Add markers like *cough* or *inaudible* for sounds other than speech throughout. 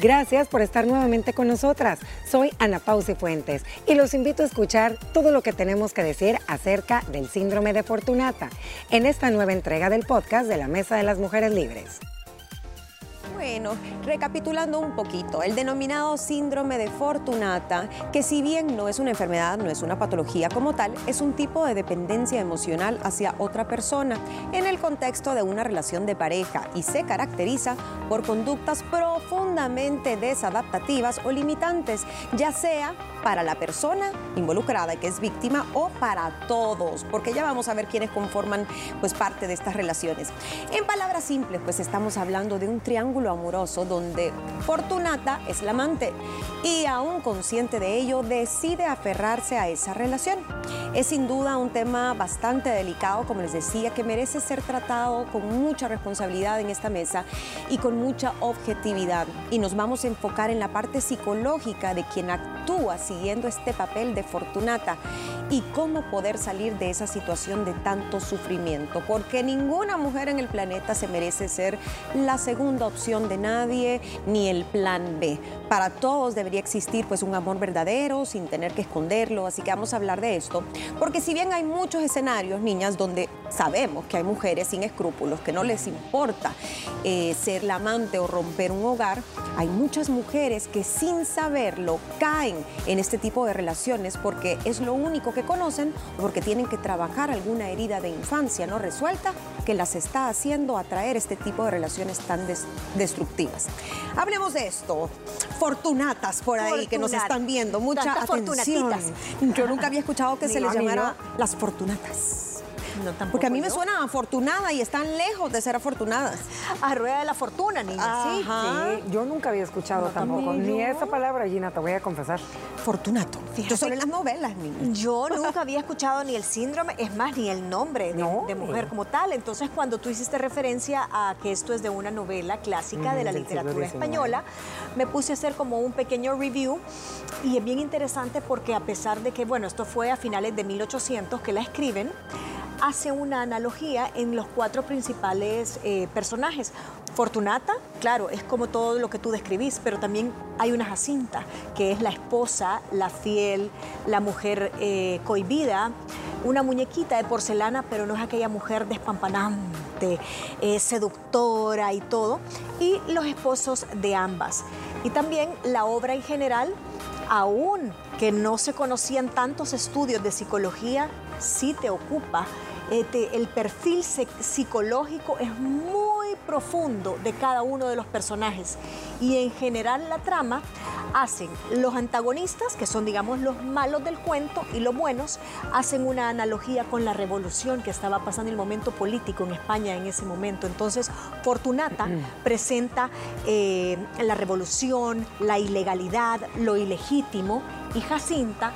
Gracias por estar nuevamente con nosotras. Soy Ana Pausi Fuentes y los invito a escuchar todo lo que tenemos que decir acerca del síndrome de Fortunata en esta nueva entrega del podcast de la Mesa de las Mujeres Libres. Bueno, recapitulando un poquito, el denominado síndrome de Fortunata, que si bien no es una enfermedad, no es una patología como tal, es un tipo de dependencia emocional hacia otra persona. En el contexto de una relación de pareja y se caracteriza por conductas profundamente desadaptativas o limitantes, ya sea para la persona involucrada que es víctima o para todos, porque ya vamos a ver quiénes conforman pues parte de estas relaciones. En palabras simples, pues estamos hablando de un triángulo amoroso donde Fortunata es la amante y aún consciente de ello decide aferrarse a esa relación. Es sin duda un tema bastante delicado, como les decía, que merece ser tratado con mucha responsabilidad en esta mesa y con mucha objetividad. Y nos vamos a enfocar en la parte psicológica de quien actúa siguiendo este papel de Fortunata y cómo poder salir de esa situación de tanto sufrimiento, porque ninguna mujer en el planeta se merece ser la segunda opción de nadie ni el plan B. Para todos debería existir pues un amor verdadero sin tener que esconderlo, así que vamos a hablar de esto, porque si bien hay muchos escenarios, niñas, donde sabemos que hay mujeres sin escrúpulos, que no les importa eh, ser la amante o romper un hogar, hay muchas mujeres que sin saberlo caen en este tipo de relaciones porque es lo único que conocen o porque tienen que trabajar alguna herida de infancia no resuelta que las está haciendo atraer este tipo de relaciones tan destructivas. Hablemos de esto. Fortunatas por ahí que nos están viendo. Mucha atención. Yo nunca había escuchado que *laughs* se les llamara las fortunatas. Porque a mí me suena afortunada y están lejos de ser afortunadas. A rueda de la fortuna, niña. Sí, sí. Yo nunca había escuchado tampoco, ni esa palabra, Gina, te voy a confesar. Fortunato. Yo solo en las novelas, niña. Yo *laughs* nunca había escuchado ni el síndrome, es más, ni el nombre de, mujer como tal. Entonces, cuando tú hiciste referencia a que esto es de una novela clásica de la literatura española, me puse a hacer como un pequeño review y es bien interesante porque a pesar de que, bueno, esto fue a finales de 1800 que la escriben, hace una analogía en los cuatro principales eh, personajes. Fortunata, claro, es como todo lo que tú describís, pero también hay una Jacinta, que es la esposa, la fiel, la mujer eh, cohibida, una muñequita de porcelana, pero no es aquella mujer despampanante, eh, seductora y todo, y los esposos de ambas. Y también la obra en general, aún que no se conocían tantos estudios de psicología, sí te ocupa este, el perfil psicológico es muy profundo de cada uno de los personajes y en general la trama hacen los antagonistas, que son digamos los malos del cuento, y los buenos, hacen una analogía con la revolución que estaba pasando en el momento político en España en ese momento. Entonces, Fortunata presenta eh, la revolución, la ilegalidad, lo ilegítimo, y Jacinta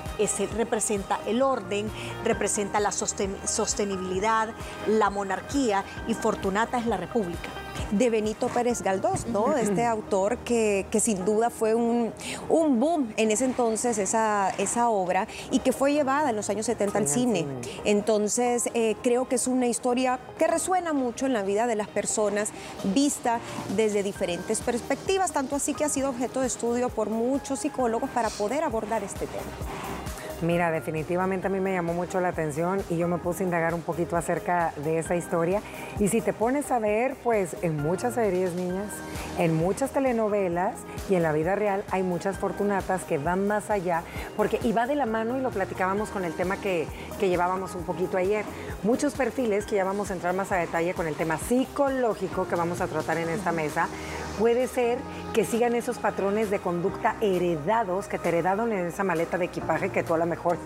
representa el orden, representa la sostenibilidad, la monarquía, y Fortunata es la república de Benito Pérez Galdós, ¿no? Este autor que, sin duda fue un, un, boom en ese entonces esa, esa obra y que fue llevada en los años 70 al cine. Entonces eh, creo que es una historia que resuena mucho en la vida de las personas, vista desde diferentes perspectivas, tanto así que ha sido objeto de estudio por muchos psicólogos para poder abordar este tema. Mira, definitivamente a mí me llamó mucho la atención y yo me puse a indagar un poquito acerca de esa historia. Y si te pones a ver, pues en muchas series, niñas, en muchas telenovelas y en la vida real hay muchas fortunatas que van más allá, porque y va de la mano y lo platicábamos con el tema que, que llevábamos un poquito ayer. Muchos perfiles que ya vamos a entrar más a detalle con el tema psicológico que vamos a tratar en esta mesa, puede ser que sigan esos patrones de conducta heredados que te heredaron en esa maleta de equipaje que tú a lo mejor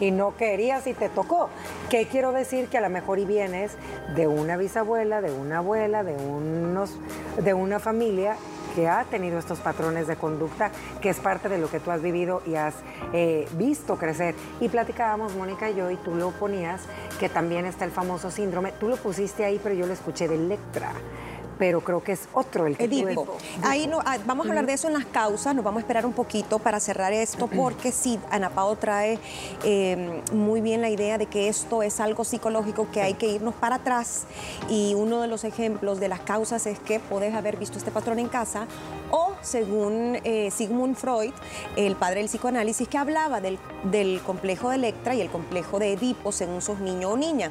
y, no querías y te tocó. ¿Qué quiero decir? Que a lo mejor y vienes de una bisabuela, de una abuela, de, unos, de una familia que ha tenido estos patrones de conducta, que es parte de lo que tú has vivido y has eh, visto crecer. Y platicábamos, Mónica y yo, y tú lo ponías, que también está el famoso síndrome. Tú lo pusiste ahí, pero yo lo escuché de Electra pero creo que es otro el que Edipo. Ahí no, ah, vamos a hablar de eso en las causas, nos vamos a esperar un poquito para cerrar esto, porque sí, Ana Pao trae eh, muy bien la idea de que esto es algo psicológico que hay que irnos para atrás y uno de los ejemplos de las causas es que podés haber visto este patrón en casa o según eh, Sigmund Freud, el padre del psicoanálisis, que hablaba del, complejo de Electra y el complejo de Edipo según sos niño o niña.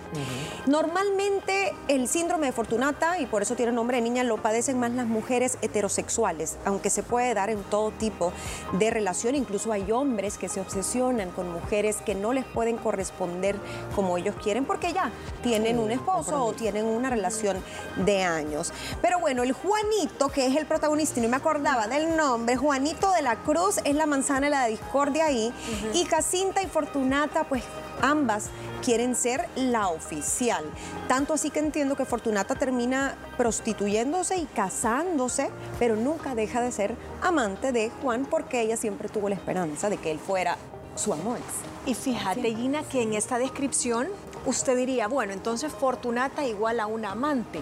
Normalmente el síndrome de Fortunata, y por eso tiene nombre de niña, lo padecen más las mujeres heterosexuales, aunque se puede dar en todo tipo de relación, incluso hay hombres que se obsesionan con mujeres que no les pueden corresponder como ellos quieren porque ya tienen un esposo o tienen una relación de años. Pero bueno, el Juanito, que es el protagonista, y no me acordaba del nombre, Juanito de la Cruz es la manzana de la discordia ahí, y Jacinta y Fortunata, pues ambas quieren ser la oficial. Tanto así que entiendo que Fortunata termina prostituyéndose y casándose, pero nunca deja de ser amante de Juan porque ella siempre tuvo la esperanza de que él fuera su amor. Y fíjate, Gina, que en esta descripción usted diría, bueno, entonces Fortunata igual a un amante.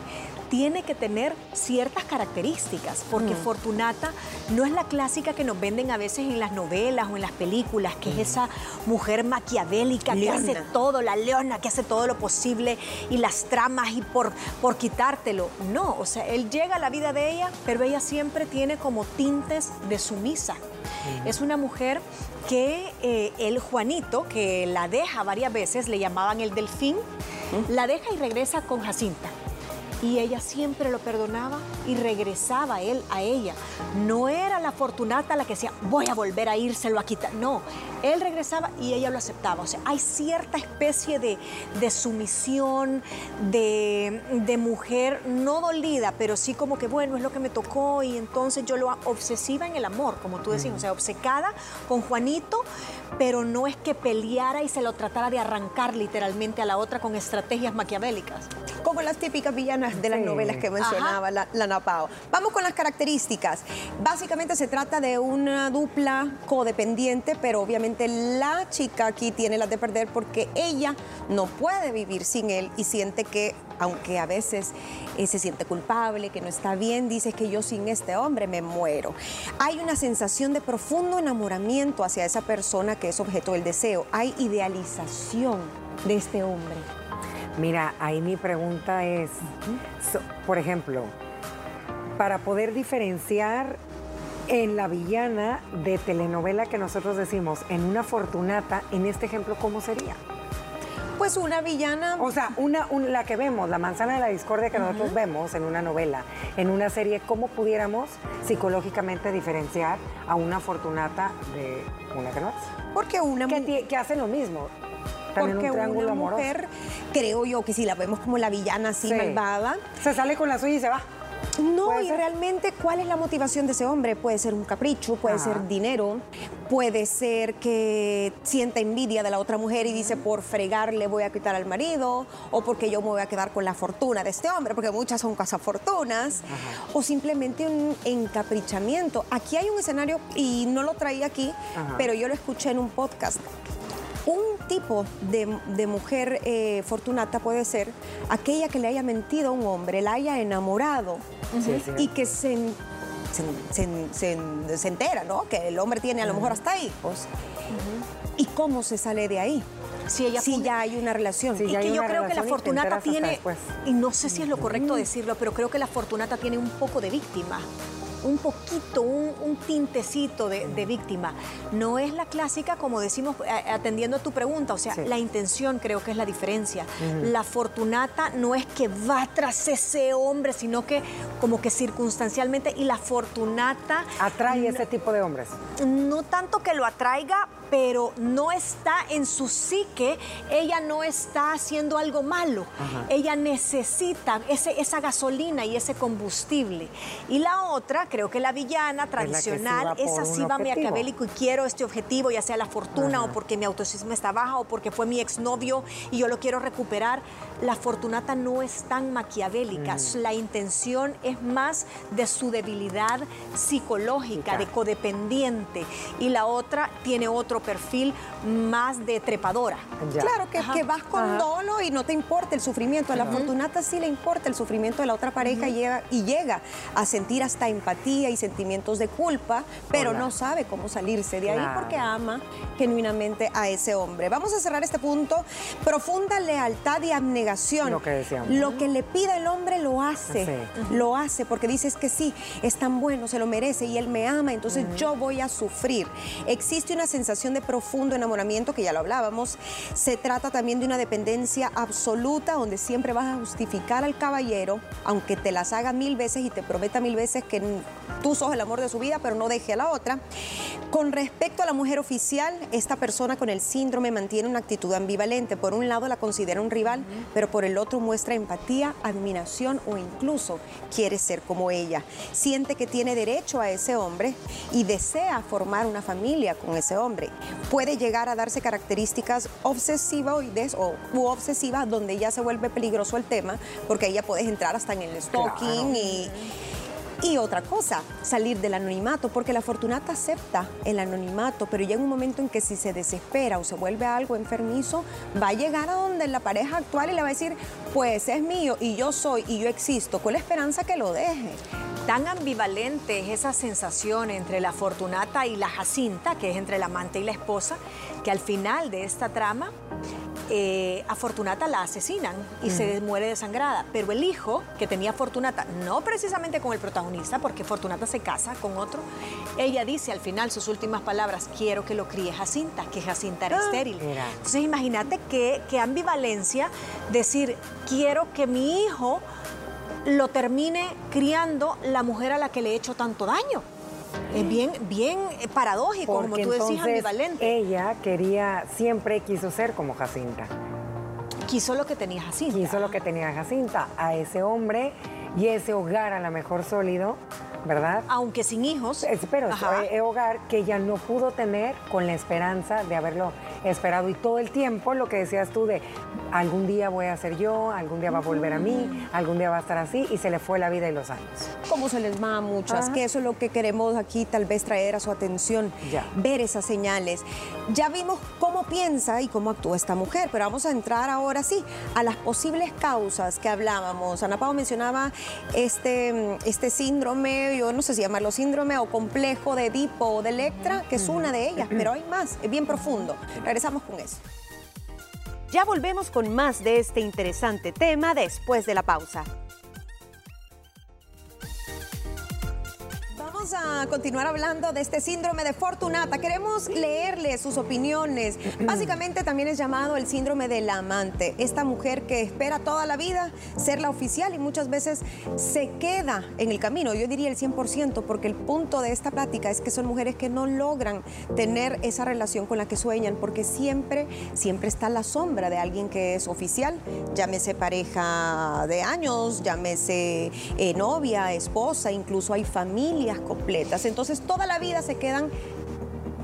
Tiene que tener ciertas características, porque mm. Fortunata no es la clásica que nos venden a veces en las novelas o en las películas, que es mm. esa mujer maquiavélica que hace todo, la leona que hace todo lo posible y las tramas y por, por quitártelo. No, o sea, él llega a la vida de ella, pero ella siempre tiene como tintes de sumisa. Mm. Es una mujer que eh, el Juanito, que la deja varias veces, le llamaban el delfín, la deja y regresa con Jacinta y ella siempre lo perdonaba y regresaba él a ella. No era la Fortunata la que decía, voy a volver a írselo a quitar. No, él regresaba y ella lo aceptaba. O sea, hay cierta especie de, sumisión, de, mujer no dolida, pero sí como que, bueno, es lo que me tocó y entonces yo lo obsesiva en el amor, como tú decías, o sea, obcecada con Juanito, pero no es que peleara y se lo tratara de arrancar literalmente a la otra con estrategias maquiavélicas. Como las típicas villanas de las novelas que mencionaba la, Napao. Vamos con las características. Básicamente se trata de una dupla codependiente, pero obviamente la chica aquí tiene las de perder porque ella no puede vivir sin él y siente que, aunque a veces eh, se siente culpable, que no está bien, dice que yo sin este hombre me muero. Hay una sensación de profundo enamoramiento hacia esa persona que es objeto del deseo. Hay idealización de este hombre. Mira, ahí mi pregunta es, por ejemplo, para poder diferenciar en la villana de telenovela que nosotros decimos, en una fortunata, en este ejemplo, ¿cómo sería? Pues una villana. O sea, una, la que vemos, la manzana de la discordia que nosotros vemos en una novela, en una serie, ¿cómo pudiéramos psicológicamente diferenciar a una fortunata de una que no es? Porque una. Que, que hace lo mismo porque una mujer, creo yo que si la vemos como la villana así malvada. Se sale con la suya y se va. No, y realmente, ¿cuál es la motivación de ese hombre? Puede ser un capricho, puede ser dinero, puede ser que sienta envidia de la otra mujer y dice, por fregar le voy a quitar al marido, o porque yo me voy a quedar con la fortuna de este hombre, porque muchas son cazafortunas, o simplemente un encaprichamiento. Aquí hay un escenario, y no lo traía aquí, pero yo lo escuché en un podcast. Un tipo de, mujer eh, fortunata puede ser aquella que le haya mentido a un hombre, la haya enamorado y que se, se, entera, ¿no? Que el hombre tiene a lo mejor hasta hijos. ¿Y cómo se sale de ahí? Si, ella ya hay una relación. y que yo creo que la Fortunata tiene, y no sé si es lo correcto decirlo, pero creo que la Fortunata tiene un poco de víctima un poquito, un, tintecito de, víctima. No es la clásica, como decimos, atendiendo a tu pregunta, o sea, la intención creo que es la diferencia. La fortunata no es que va tras ese hombre, sino que como que circunstancialmente, y la fortunata... Atrae ese tipo de hombres. No tanto que lo atraiga, pero no está en su psique, ella no está haciendo algo malo. Ella necesita ese, esa gasolina y ese combustible. Y la otra, que creo que la villana tradicional es, así va maquiavélico y quiero este objetivo, ya sea la fortuna o porque mi autoestima está baja o porque fue mi exnovio y yo lo quiero recuperar. La fortunata no es tan maquiavélica, la intención es más de su debilidad psicológica, de codependiente. Y la otra tiene otro perfil más de trepadora. Claro, que, que, vas con dolo y no te importa el sufrimiento. A la fortunata sí le importa el sufrimiento de la otra pareja y, llega, y llega a sentir hasta empatía y sentimientos de culpa, pero no sabe cómo salirse de ahí porque ama genuinamente a ese hombre. Vamos a cerrar este punto. Profunda lealtad y abnegación. Lo que decíamos. Lo que le pida el hombre lo hace. Lo hace porque dices que sí, es tan bueno, se lo merece y él me ama, entonces yo voy a sufrir. Existe una sensación de profundo enamoramiento, que ya lo hablábamos. Se trata también de una dependencia absoluta, donde siempre vas a justificar al caballero, aunque te las haga mil veces y te prometa mil veces que tú sos el amor de su vida, pero no deje a la otra. Con respecto a la mujer oficial, esta persona con el síndrome mantiene una actitud ambivalente. Por un lado la considera un rival, pero por el otro muestra empatía, admiración o incluso quiere ser como ella. Siente que tiene derecho a ese hombre y desea formar una familia con ese hombre. Puede llegar a darse características obsesivoides o u obsesivas donde ya se vuelve peligroso el tema porque ella puedes entrar hasta en el stalking y y otra cosa, salir del anonimato, porque la Fortunata acepta el anonimato, pero llega un momento en que si se desespera o se vuelve algo enfermizo, va a llegar a donde la pareja actual y le va a decir, pues es mío y yo soy y yo existo, con la esperanza que lo deje. Tan ambivalente es esa sensación entre la Fortunata y la Jacinta, que es entre el amante y la esposa, que al final de esta trama eh, a Fortunata la asesinan y se muere desangrada. Pero el hijo que tenía Fortunata, no precisamente con el protagonista, porque Fortunata se casa con otro, ella dice al final sus últimas palabras, quiero que lo críe Jacinta, que Jacinta era ah, estéril. Entonces imagínate qué, qué ambivalencia decir, quiero que mi hijo lo termine criando la mujer a la que le he hecho tanto daño. Es bien, bien paradójico, como tú decís, ambivalente. Ella quería, siempre quiso ser como Jacinta. Quiso lo que tenía Jacinta. Quiso lo que tenía Jacinta, a ese hombre y ese hogar a lo mejor sólido, ¿verdad? Aunque sin hijos. Pero ese hogar que ella no pudo tener con la esperanza de haberlo esperado y todo el tiempo lo que decías tú de algún día voy a ser yo, algún día va a volver a mí, algún día va a estar así y se le fue la vida y los años. Como se les va a muchas, que eso es lo que queremos aquí tal vez traer a su atención, ver esas señales. Ya vimos cómo piensa y cómo actúa esta mujer, pero vamos a entrar ahora sí a las posibles causas que hablábamos. Ana Pau mencionaba este, este síndrome, yo no sé si llamarlo síndrome o complejo de Edipo o de Electra, que es una de ellas, pero hay más, es bien profundo. Regresamos con eso. Ya volvemos con más de este interesante tema después de la pausa. A continuar hablando de este síndrome de Fortunata. Queremos leerle sus opiniones. *clears throat* Básicamente también es llamado el síndrome del amante. Esta mujer que espera toda la vida ser la oficial y muchas veces se queda en el camino. Yo diría el 100% porque el punto de esta plática es que son mujeres que no logran tener esa relación con la que sueñan porque siempre, siempre está la sombra de alguien que es oficial. Llámese pareja de años, llámese eh, novia, esposa, incluso hay familias entonces toda la vida se quedan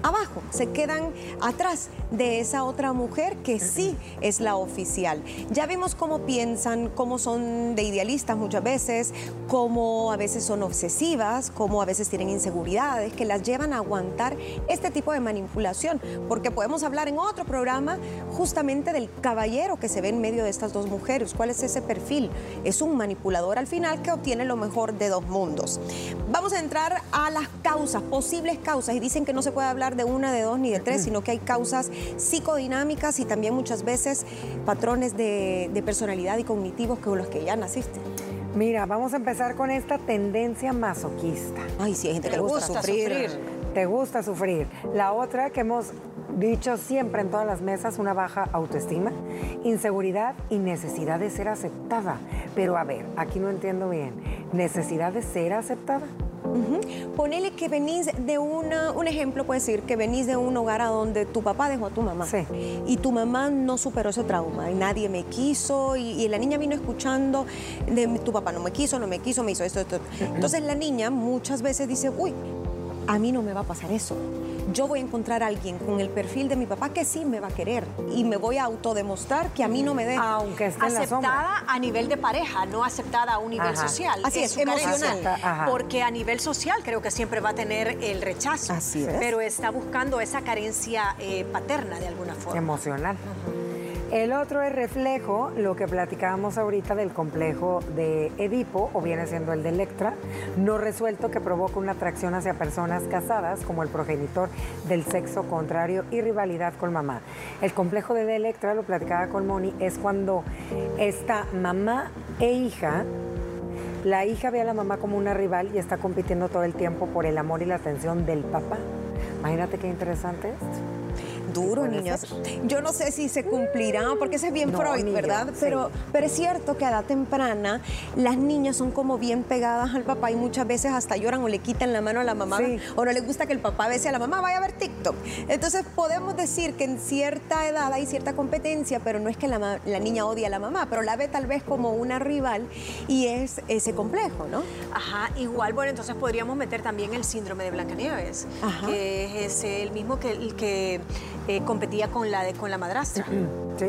abajo, se quedan atrás de esa otra mujer que sí es la oficial. Ya vimos cómo piensan, cómo son de idealistas muchas veces, cómo a veces son obsesivas, cómo a veces tienen inseguridades que las llevan a aguantar este tipo de manipulación, porque podemos hablar en otro programa justamente del caballero que se ve en medio de estas dos mujeres. ¿Cuál es ese perfil? Es un manipulador al final que obtiene lo mejor de dos mundos. Vamos a entrar a las causas, posibles causas, y dicen que no se puede hablar de una, de dos ni de tres, sino que hay causas psicodinámicas y también muchas veces patrones de, personalidad y cognitivos con los que ya naciste. Mira, vamos a empezar con esta tendencia masoquista. Ay, sí, hay gente que le gusta, sufrir. Te gusta sufrir. La otra que hemos dicho siempre en todas las mesas, una baja autoestima, inseguridad y necesidad de ser aceptada. Pero a ver, aquí no entiendo bien. ¿Necesidad de ser aceptada? Ponele que venís de una, un ejemplo puede decir que venís de un hogar a donde tu papá dejó a tu mamá. Sí. Y tu mamá no superó ese trauma y nadie me quiso y, la niña vino escuchando de tu papá no me quiso, no me quiso, me hizo esto, esto. Entonces la niña muchas veces dice, uy, a mí no me va a pasar eso yo voy a encontrar a alguien con el perfil de mi papá que sí me va a querer y me voy a autodemostrar que a mí no me deja. Aunque esté aceptada a nivel de pareja, no aceptada a un nivel social. Así es, emocional. Porque a nivel social creo que siempre va a tener el rechazo. Así es. Pero está buscando esa carencia eh, paterna de alguna forma. Emocional. El otro es reflejo, lo que platicábamos ahorita del complejo de Edipo, o viene siendo el de Electra, no resuelto que provoca una atracción hacia personas casadas como el progenitor del sexo contrario y rivalidad con mamá. El complejo de Electra, lo platicaba con Moni, es cuando esta mamá e hija la hija ve a la mamá como una rival y está compitiendo todo el tiempo por el amor y la atención del papá. Imagínate qué interesante es duro, niñas. Yo no sé si se cumplirá, porque ese es bien Freud, ¿verdad? Pero, pero es cierto que a edad temprana las niñas son como bien pegadas al papá y muchas veces hasta lloran o le quitan la mano a la mamá o no les gusta que el papá bese a la mamá, vaya a ver TikTok. Entonces podemos decir que en cierta edad hay cierta competencia, pero no es que la, niña odie a la mamá, pero la ve tal vez como una rival y es ese complejo, ¿no? Ajá, igual, bueno, entonces podríamos meter también el síndrome de Blancanieves, que es el mismo que, el que eh, competía con la, de, con la madrastra. *clears throat* Sí.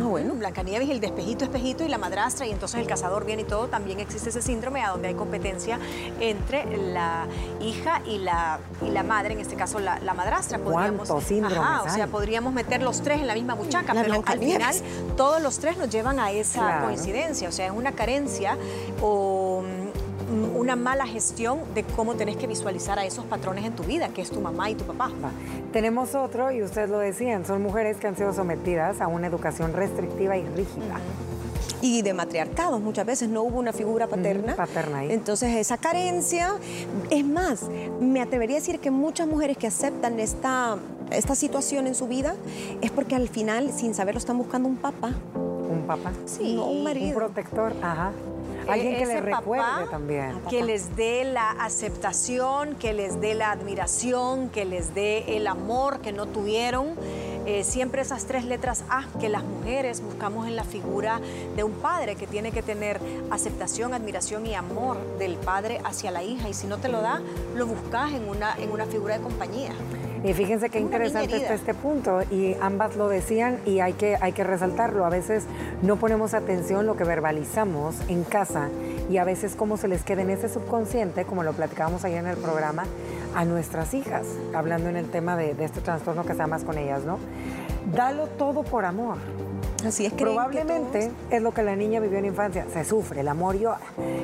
Ah, bueno, Blancanieves, el despejito, espejito y la madrastra, y entonces el cazador viene y todo, también existe ese síndrome a donde hay competencia entre la hija y la, y la madre, en este caso la, madrastra. Podríamos, síndromes o sea, podríamos meter los tres en la misma muchacha, pero al final todos los tres nos llevan a esa coincidencia, o sea, es una carencia o una mala gestión de cómo tenés que visualizar a esos patrones en tu vida, que es tu mamá y tu papá. Tenemos otro, y ustedes lo decían, son mujeres que han sido sometidas a una educación restrictiva y rígida. y de matriarcados. Muchas veces no hubo una figura paterna. paterna ahí. Entonces esa carencia, es más, me atrevería a decir que muchas mujeres que aceptan esta, esta situación en su vida es porque al final, sin saberlo, están buscando un papá. ¿Un papá? Sí. No, un marido. Un protector, ajá. Alguien que les recuerde también. Que les dé la aceptación, que les dé la admiración, que les dé el amor que no tuvieron. Eh, siempre esas tres letras A que las mujeres buscamos en la figura de un padre que tiene que tener aceptación, admiración y amor del padre hacia la hija. Y si no te lo da, lo buscas en una, en una figura de compañía. Y fíjense qué interesante está este punto, y ambas lo decían y hay que, hay que resaltarlo. A veces no ponemos atención lo que verbalizamos en casa y a veces cómo se les queda en ese subconsciente, como lo platicábamos ayer en el programa, a nuestras hijas, hablando en el tema de, este trastorno que se más con ellas, ¿no? Dalo todo por amor. Así es, Probablemente es lo que la niña vivió en infancia. Se sufre, el amor llora,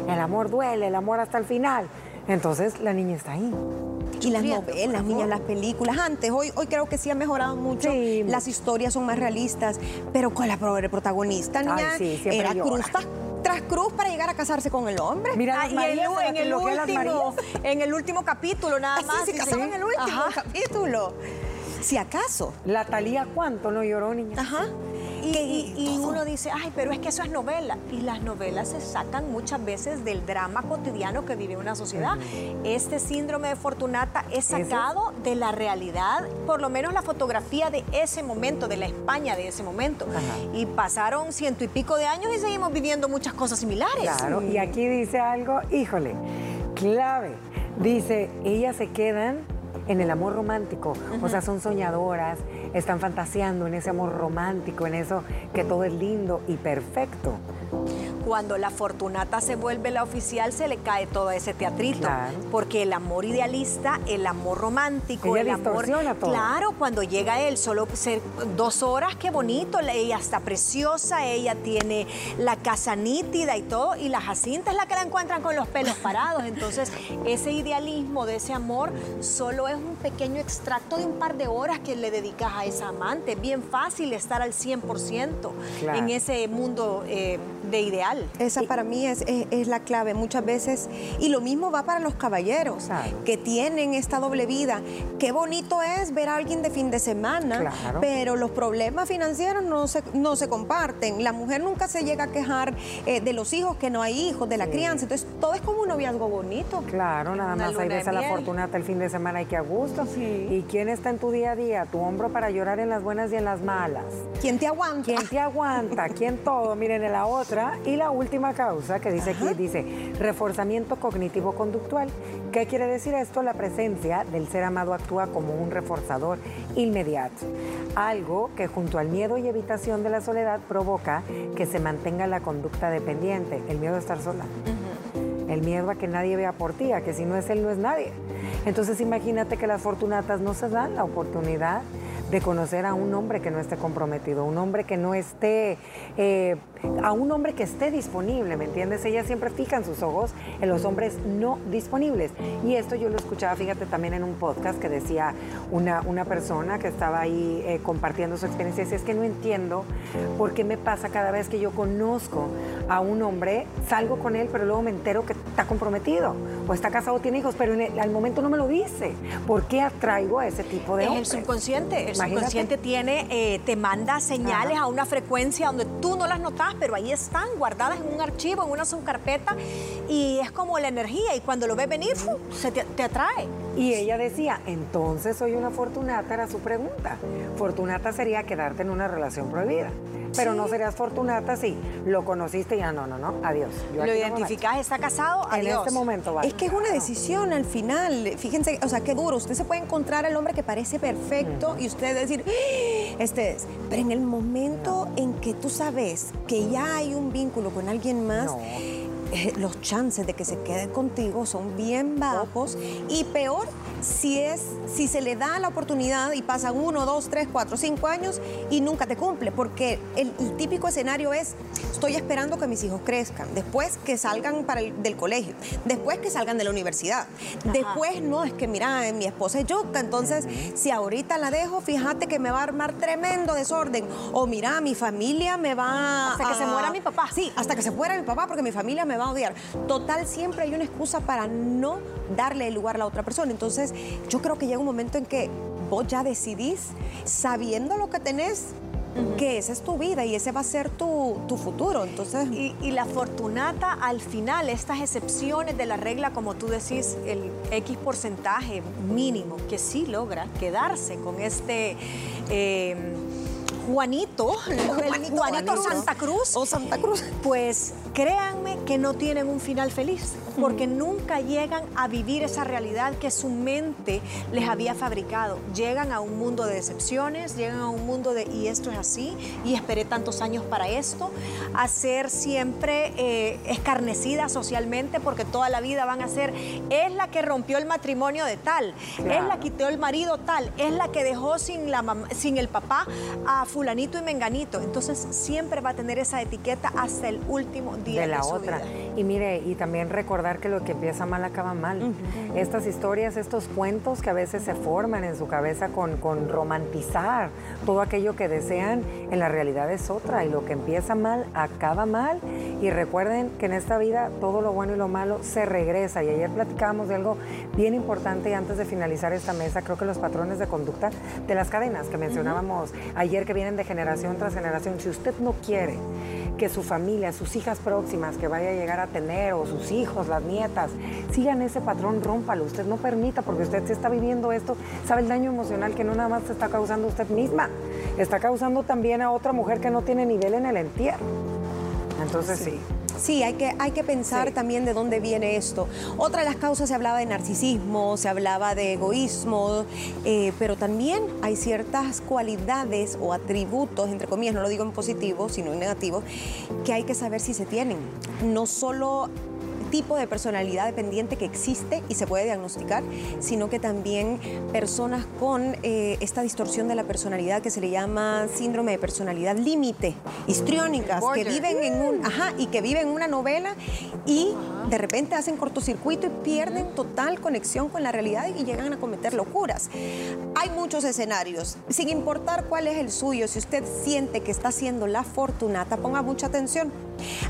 el amor duele, el amor hasta el final. Entonces la niña está ahí. Y las novelas, niñas, las películas. Antes, hoy, hoy creo que sí han mejorado mucho. Las historias son más realistas, pero con la protagonista, niña, era cruz tras cruz para llegar a casarse con el hombre. Mira, ah, y en, el último, en el último capítulo nada más. se casaron en el último capítulo. Si acaso. La Talía cuánto no lloró, niña. Ajá. Y, uno dice, ay, pero es que eso es novela. Y las novelas se sacan muchas veces del drama cotidiano que vive una sociedad. Este síndrome de Fortunata es sacado de la realidad, por lo menos la fotografía de ese momento, de la España de ese momento. Y pasaron ciento y pico de años y seguimos viviendo muchas cosas similares. Claro, y aquí dice algo, híjole, clave. Dice, ellas se quedan en el amor romántico. O sea, son soñadoras, están fantaseando en ese amor romántico, en eso que todo es lindo y perfecto. Cuando la Fortunata se vuelve la oficial, se le cae todo ese teatrito. Porque el amor idealista, el amor romántico, el amor. Todo. Claro, cuando llega él, solo ser dos horas, qué bonito. Ella está preciosa, ella tiene la casa nítida y todo. Y la Jacinta es la que la encuentran con los pelos *laughs* parados. Entonces, ese idealismo de ese amor solo es un pequeño extracto de un par de horas que le dedicas a esa amante. Es bien fácil estar al 100% en ese mundo eh, de ideal. Esa para mí es, es, la clave muchas veces. Y lo mismo va para los caballeros que tienen esta doble vida. Qué bonito es ver a alguien de fin de semana, pero los problemas financieros no se, no se comparten. La mujer nunca se llega a quejar eh, de los hijos, que no hay hijos, de la crianza. Entonces, todo es como un noviazgo bonito. Claro, nada más ahí ves a la fortunata el fin de semana y que a gusto. ¿Y quién está en tu día a día? Tu hombro para llorar en las buenas y en las malas. ¿Quién te aguanta? ¿Quién te aguanta? ¿Quién todo? Miren, en la otra. Y la última causa que dice aquí, dice reforzamiento cognitivo-conductual. ¿Qué quiere decir esto? La presencia del ser amado actúa como un reforzador inmediato. Algo que junto al miedo y evitación de la soledad provoca que se mantenga la conducta dependiente, el miedo a estar sola. El miedo a que nadie vea por ti, a que si no es él, no es nadie. Entonces imagínate que las fortunatas no se dan la oportunidad de conocer a un hombre que no esté comprometido, un hombre que no esté, eh, a un hombre que esté disponible, ¿me entiendes? Ellas siempre fijan sus ojos en los hombres no disponibles. Y esto yo lo escuchaba, fíjate, también en un podcast que decía una, una persona que estaba ahí eh, compartiendo su experiencia, es que no entiendo por qué me pasa cada vez que yo conozco a un hombre, salgo con él, pero luego me entero que está comprometido o está casado o tiene hijos, pero en al momento no me lo dice. ¿Por qué atraigo a ese tipo de hombres? Es el subconsciente, el subconsciente tiene, eh, te manda señales a una frecuencia donde tú no las notas, pero ahí están guardadas en un archivo, en una subcarpeta, y es como la energía, y cuando lo ves venir, se te, te atrae. Y ella decía, entonces soy una fortunata, era su pregunta. Fortunata sería quedarte en una relación prohibida. Pero no serías fortunata si lo conociste y ya no, no, no, adiós. lo identificás, está casado, adiós. En este momento va. Es que es una decisión al final. Fíjense, o sea, qué duro. Usted se puede encontrar al hombre que parece perfecto y usted decir, ¡Ah! este es. Pero en el momento en que tú sabes que ya hay un vínculo con alguien más, eh, los chances de que se quede contigo son bien bajos y peor si es si se le da la oportunidad y pasan uno, dos, tres, cuatro, cinco años y nunca te cumple, porque el, típico escenario es estoy esperando que mis hijos crezcan, después que salgan para el, del colegio, después que salgan de la universidad, después no es que mira mi esposa es yuca, entonces si ahorita la dejo, fíjate que me va a armar tremendo desorden o mira mi familia me va hasta que se muera mi papá, sí, hasta que se muera mi papá porque mi familia me va a odiar. Total siempre hay una excusa para no darle el lugar a la otra persona, entonces yo creo que llega un momento en que vos ya decidís, sabiendo lo que tenés, que esa es tu vida y ese va a ser tu, futuro. Entonces... Y, la fortunata, al final, estas excepciones de la regla, como tú decís, el X porcentaje mínimo, que sí logra quedarse con este... Eh, *laughs* Juanito, Juanito, Santa Cruz. O Santa Cruz. Pues créanme que no tienen un final feliz, porque nunca llegan a vivir esa realidad que su mente les había fabricado. Llegan a un mundo de decepciones, llegan a un mundo de, y esto es así, y esperé tantos años para esto, a ser siempre eh, escarnecida socialmente, porque toda la vida van a ser, es la que rompió el matrimonio de tal, es la que quitó el marido tal, es la que dejó sin, la sin el papá a fulanito y menganito. Entonces siempre va a tener esa etiqueta hasta el último día de, la otra. Y mire, y también recordar que lo que empieza mal acaba mal. Estas historias, estos cuentos que a veces se forman en su cabeza con, con romantizar todo aquello que desean, en la realidad es otra. Y lo que empieza mal acaba mal. Y recuerden que en esta vida todo lo bueno y lo malo se regresa. Y ayer platicábamos de algo bien importante y antes de finalizar esta mesa, creo que los patrones de conducta de las cadenas que mencionábamos ayer que vienen de generación tras generación. Si usted no quiere que su familia, sus hijas próximas que vaya a llegar a tener o sus hijos, las nietas, sigan ese patrón, rómpalo. Usted no permita, porque usted se está viviendo esto, sabe el daño emocional que no nada más se está causando usted misma, está causando también a otra mujer que no tiene nivel en el entierro. Entonces sí. Sí, hay que, hay que pensar también de dónde viene esto. Otra de las causas se hablaba de narcisismo, se hablaba de egoísmo, eh, pero también hay ciertas cualidades o atributos, entre comillas, no lo digo en positivo, sino en negativo, que hay que saber si se tienen. No solo tipo de personalidad dependiente que existe y se puede diagnosticar, sino que también personas con eh, esta distorsión de la personalidad que se le llama síndrome de personalidad límite, histriónicas, que viven en un, ajá, y que viven en una novela y de repente hacen cortocircuito y pierden total conexión con la realidad y llegan a cometer locuras. Hay muchos escenarios, sin importar cuál es el suyo, si usted siente que está siendo la fortunata, ponga mucha atención.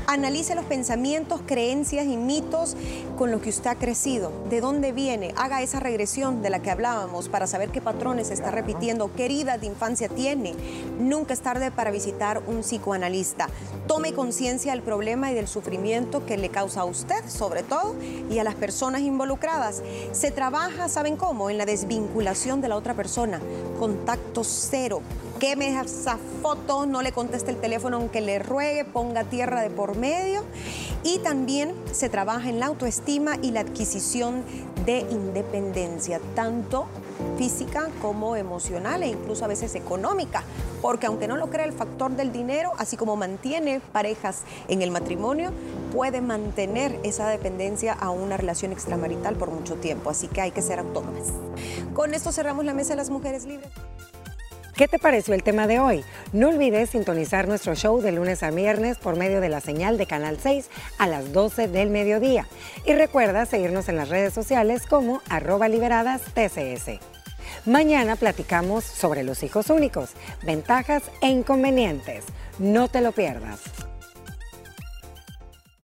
Analice los pensamientos, creencias y mitos con los que usted ha crecido. ¿De dónde viene? Haga esa regresión de la que hablábamos para saber qué patrones está repitiendo, qué heridas de infancia tiene. Nunca es tarde para visitar un psicoanalista. Tome conciencia del problema y del sufrimiento que le causa a usted, sobre todo, y a las personas involucradas. Se trabaja, ¿saben cómo? En la desvinculación de la otra persona. Contacto cero queme esa foto, no le conteste el teléfono aunque le ruegue, ponga tierra de por medio. Y también se trabaja en la autoestima y la adquisición de independencia, tanto física como emocional e incluso a veces económica, porque aunque no lo crea el factor del dinero, así como mantiene parejas en el matrimonio, puede mantener esa dependencia a una relación extramarital por mucho tiempo, así que hay que ser autónomas. Con esto cerramos la mesa de las mujeres libres. ¿Qué te pareció el tema de hoy? No olvides sintonizar nuestro show de lunes a viernes por medio de la señal de Canal 6 a las 12 del mediodía. Y recuerda seguirnos en las redes sociales como arroba liberadas TCS. Mañana platicamos sobre los hijos únicos, ventajas e inconvenientes. No te lo pierdas.